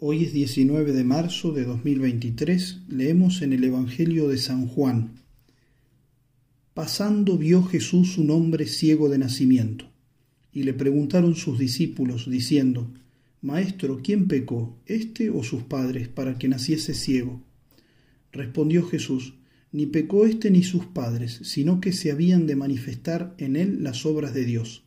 Hoy es 19 de marzo de 2023. Leemos en el Evangelio de San Juan. Pasando vio Jesús un hombre ciego de nacimiento, y le preguntaron sus discípulos, diciendo, Maestro, ¿quién pecó, este o sus padres, para que naciese ciego? Respondió Jesús, Ni pecó este ni sus padres, sino que se habían de manifestar en él las obras de Dios.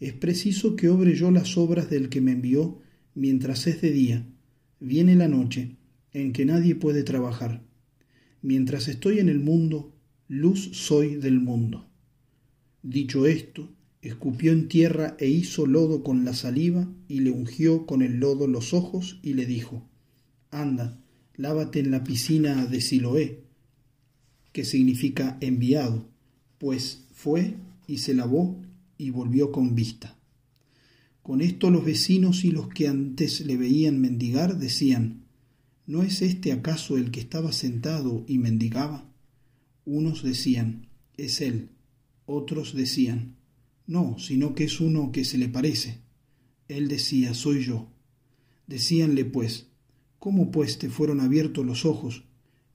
Es preciso que obre yo las obras del que me envió, mientras es de día, viene la noche, en que nadie puede trabajar. Mientras estoy en el mundo, luz soy del mundo. Dicho esto, escupió en tierra e hizo lodo con la saliva y le ungió con el lodo los ojos y le dijo, Anda, lávate en la piscina de Siloé, que significa enviado, pues fue y se lavó y volvió con vista. Con esto los vecinos y los que antes le veían mendigar decían, ¿no es este acaso el que estaba sentado y mendigaba? Unos decían, es él. Otros decían, no, sino que es uno que se le parece. Él decía, soy yo. Decíanle pues, ¿cómo pues te fueron abiertos los ojos?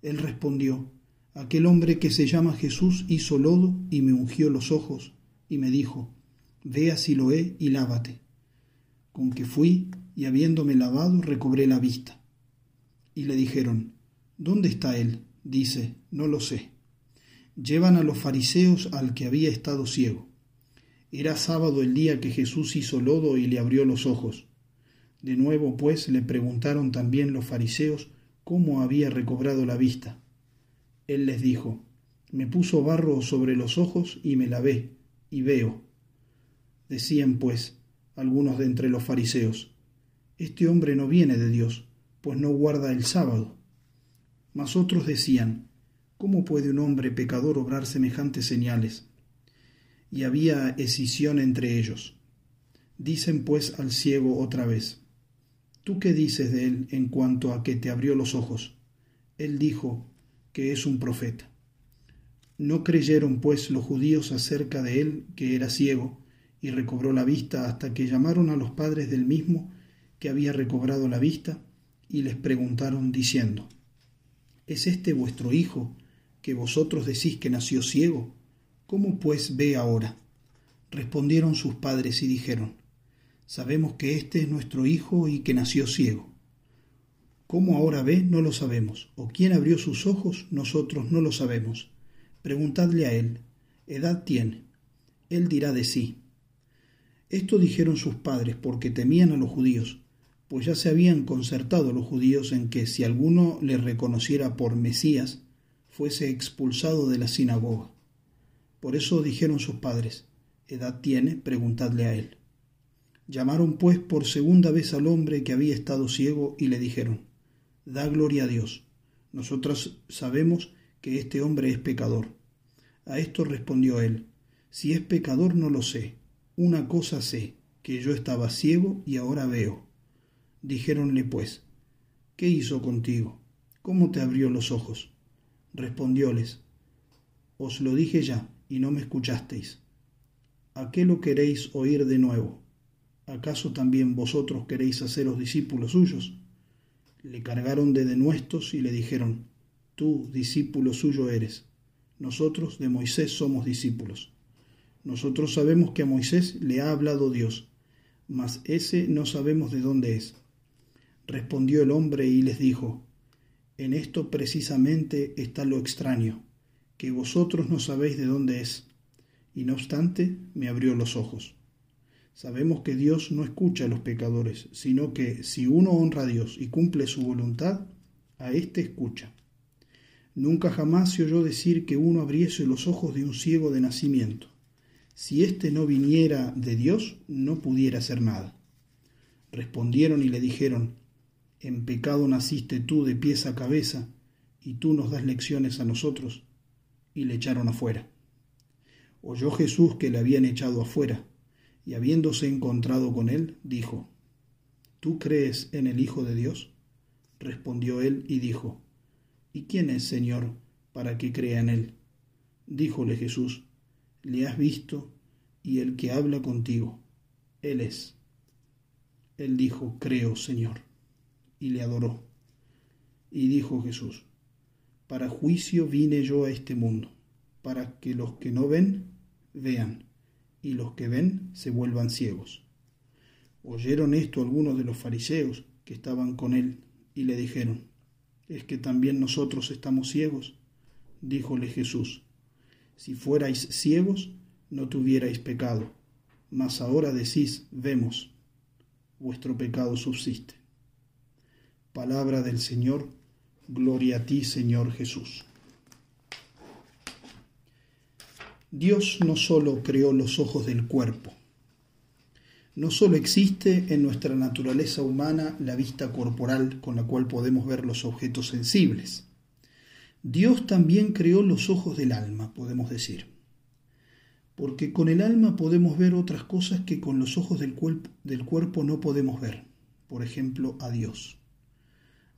Él respondió, aquel hombre que se llama Jesús hizo lodo y me ungió los ojos y me dijo, ve a Siloé y lávate con que fui y habiéndome lavado recobré la vista. Y le dijeron, ¿Dónde está él? Dice, no lo sé. Llevan a los fariseos al que había estado ciego. Era sábado el día que Jesús hizo lodo y le abrió los ojos. De nuevo, pues, le preguntaron también los fariseos cómo había recobrado la vista. Él les dijo, me puso barro sobre los ojos y me lavé, y veo. Decían, pues, algunos de entre los fariseos, Este hombre no viene de Dios, pues no guarda el sábado. Mas otros decían, ¿cómo puede un hombre pecador obrar semejantes señales? Y había escisión entre ellos. Dicen pues al ciego otra vez, ¿tú qué dices de él en cuanto a que te abrió los ojos? Él dijo que es un profeta. No creyeron pues los judíos acerca de él que era ciego, y recobró la vista hasta que llamaron a los padres del mismo que había recobrado la vista y les preguntaron diciendo, ¿Es este vuestro hijo que vosotros decís que nació ciego? ¿Cómo pues ve ahora? Respondieron sus padres y dijeron, Sabemos que este es nuestro hijo y que nació ciego. ¿Cómo ahora ve? No lo sabemos. ¿O quién abrió sus ojos? Nosotros no lo sabemos. Preguntadle a él. ¿Edad tiene? Él dirá de sí. Esto dijeron sus padres porque temían a los judíos, pues ya se habían concertado los judíos en que si alguno le reconociera por Mesías, fuese expulsado de la sinagoga. Por eso dijeron sus padres, ¿edad tiene? Preguntadle a él. Llamaron pues por segunda vez al hombre que había estado ciego y le dijeron, Da gloria a Dios. Nosotros sabemos que este hombre es pecador. A esto respondió él, Si es pecador no lo sé una cosa sé, que yo estaba ciego y ahora veo. Dijéronle pues, ¿qué hizo contigo? ¿Cómo te abrió los ojos? Respondióles, os lo dije ya y no me escuchasteis. ¿A qué lo queréis oír de nuevo? ¿Acaso también vosotros queréis haceros discípulos suyos? Le cargaron de denuestos y le dijeron, Tú, discípulo suyo eres, nosotros de Moisés somos discípulos. Nosotros sabemos que a Moisés le ha hablado Dios, mas ese no sabemos de dónde es. Respondió el hombre y les dijo, En esto precisamente está lo extraño, que vosotros no sabéis de dónde es, y no obstante me abrió los ojos. Sabemos que Dios no escucha a los pecadores, sino que si uno honra a Dios y cumple su voluntad, a éste escucha. Nunca jamás se oyó decir que uno abriese los ojos de un ciego de nacimiento. Si éste no viniera de Dios, no pudiera hacer nada. Respondieron y le dijeron, En pecado naciste tú de pies a cabeza, y tú nos das lecciones a nosotros. Y le echaron afuera. Oyó Jesús que le habían echado afuera, y habiéndose encontrado con él, dijo, ¿Tú crees en el Hijo de Dios? Respondió él y dijo, ¿Y quién es, Señor, para que crea en él? Díjole Jesús, le has visto y el que habla contigo, Él es. Él dijo, creo, Señor. y le adoró. Y dijo Jesús, Para juicio vine yo a este mundo, para que los que no ven, vean, y los que ven se vuelvan ciegos. Oyeron esto algunos de los fariseos que estaban con él, y le dijeron, ¿Es que también nosotros estamos ciegos? Díjole Jesús, Si fuerais ciegos, no tuvierais pecado, mas ahora decís, vemos, vuestro pecado subsiste. Palabra del Señor, gloria a ti, Señor Jesús. Dios no solo creó los ojos del cuerpo, no solo existe en nuestra naturaleza humana la vista corporal con la cual podemos ver los objetos sensibles. Dios también creó los ojos del alma, podemos decir. Porque con el alma podemos ver otras cosas que con los ojos del, cuerpo, no podemos ver. Por ejemplo, a Dios.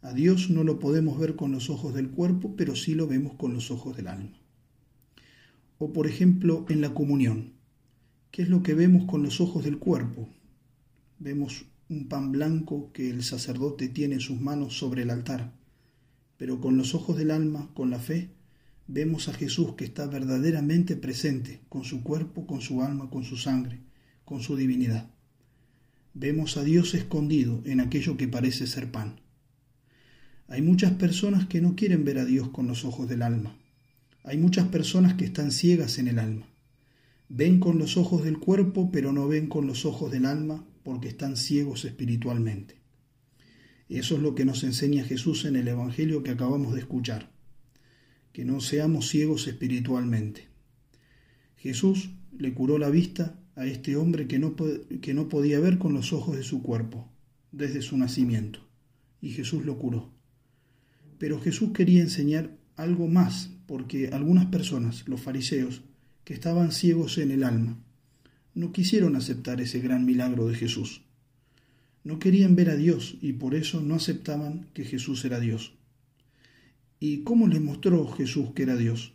A Dios no lo podemos ver con los ojos del cuerpo, pero sí lo vemos con los ojos del alma. O por ejemplo, en la comunión. ¿Qué es lo que vemos con los ojos del cuerpo? Vemos un pan blanco que el sacerdote tiene en sus manos sobre el altar, pero con los ojos del alma, con la fe, vemos a Jesús que está verdaderamente presente con su cuerpo, con su alma, con su sangre, con su divinidad. Vemos a Dios escondido en aquello que parece ser pan. Hay muchas personas que no quieren ver a Dios con los ojos del alma. Hay muchas personas que están ciegas en el alma. Ven con los ojos del cuerpo, pero no ven con los ojos del alma porque están ciegos espiritualmente. Eso es lo que nos enseña Jesús en el Evangelio que acabamos de escuchar, que no seamos ciegos espiritualmente. Jesús le curó la vista a este hombre que no, que no podía ver con los ojos de su cuerpo desde su nacimiento, y Jesús lo curó. Pero Jesús quería enseñar algo más, porque algunas personas, los fariseos, que estaban ciegos en el alma. No quisieron aceptar ese gran milagro de Jesús. No querían ver a Dios y por eso no aceptaban que Jesús era Dios. ¿Y cómo les mostró Jesús que era Dios?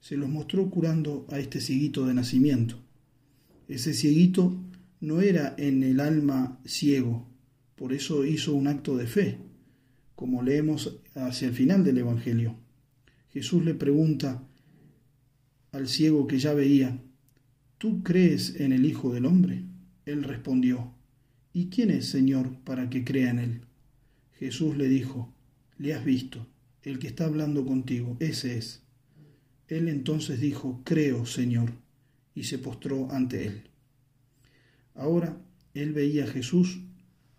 Se los mostró curando a este cieguito de nacimiento. Ese cieguito no era en el alma ciego, por eso hizo un acto de fe, como leemos hacia el final del Evangelio. Jesús le pregunta, al ciego que ya veía, ¿Tú crees en el Hijo del Hombre? Él respondió, ¿Y quién es, Señor, para que crea en él? Jesús le dijo, Le has visto, el que está hablando contigo, ese es. Él entonces dijo, Creo, Señor, y se postró ante él. Ahora él veía a Jesús,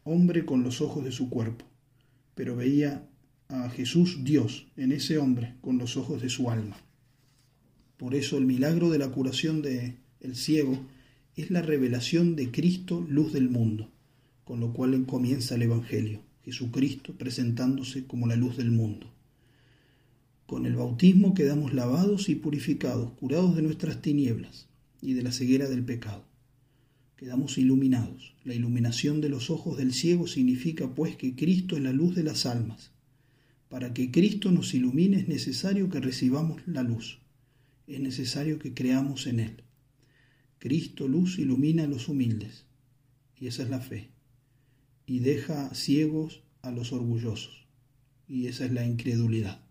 hombre con los ojos de su cuerpo, pero veía a Jesús Dios en ese hombre con los ojos de su alma. Por eso el milagro de la curación de el ciego es la revelación de Cristo, luz del mundo, con lo cual comienza el Evangelio, Jesucristo presentándose como la luz del mundo. Con el bautismo quedamos lavados y purificados, curados de nuestras tinieblas y de la ceguera del pecado. Quedamos iluminados. La iluminación de los ojos del ciego significa pues que Cristo es la luz de las almas. Para que Cristo nos ilumine es necesario que recibamos la luz es necesario que creamos en Él. Cristo luz ilumina a los humildes, y esa es la fe, y deja ciegos a los orgullosos, y esa es la incredulidad.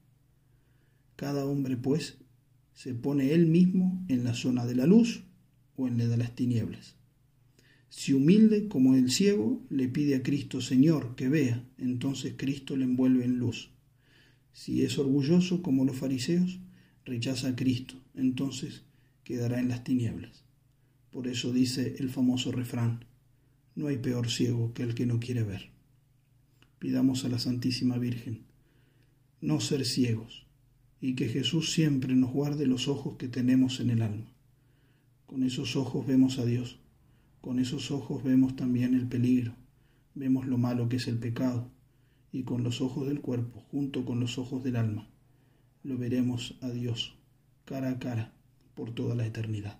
Cada hombre, pues, se pone él mismo en la zona de la luz o en la de las tinieblas. Si humilde como el ciego le pide a Cristo Señor que vea, entonces Cristo le envuelve en luz. Si es orgulloso como los fariseos, rechaza a Cristo, entonces quedará en las tinieblas. Por eso dice el famoso refrán, no hay peor ciego que el que no quiere ver. Pidamos a la Santísima Virgen no ser ciegos y que Jesús siempre nos guarde los ojos que tenemos en el alma. Con esos ojos vemos a Dios, con esos ojos vemos también el peligro, vemos lo malo que es el pecado, y con los ojos del cuerpo, junto con los ojos del alma, lo veremos a Dios cara a cara por toda la eternidad.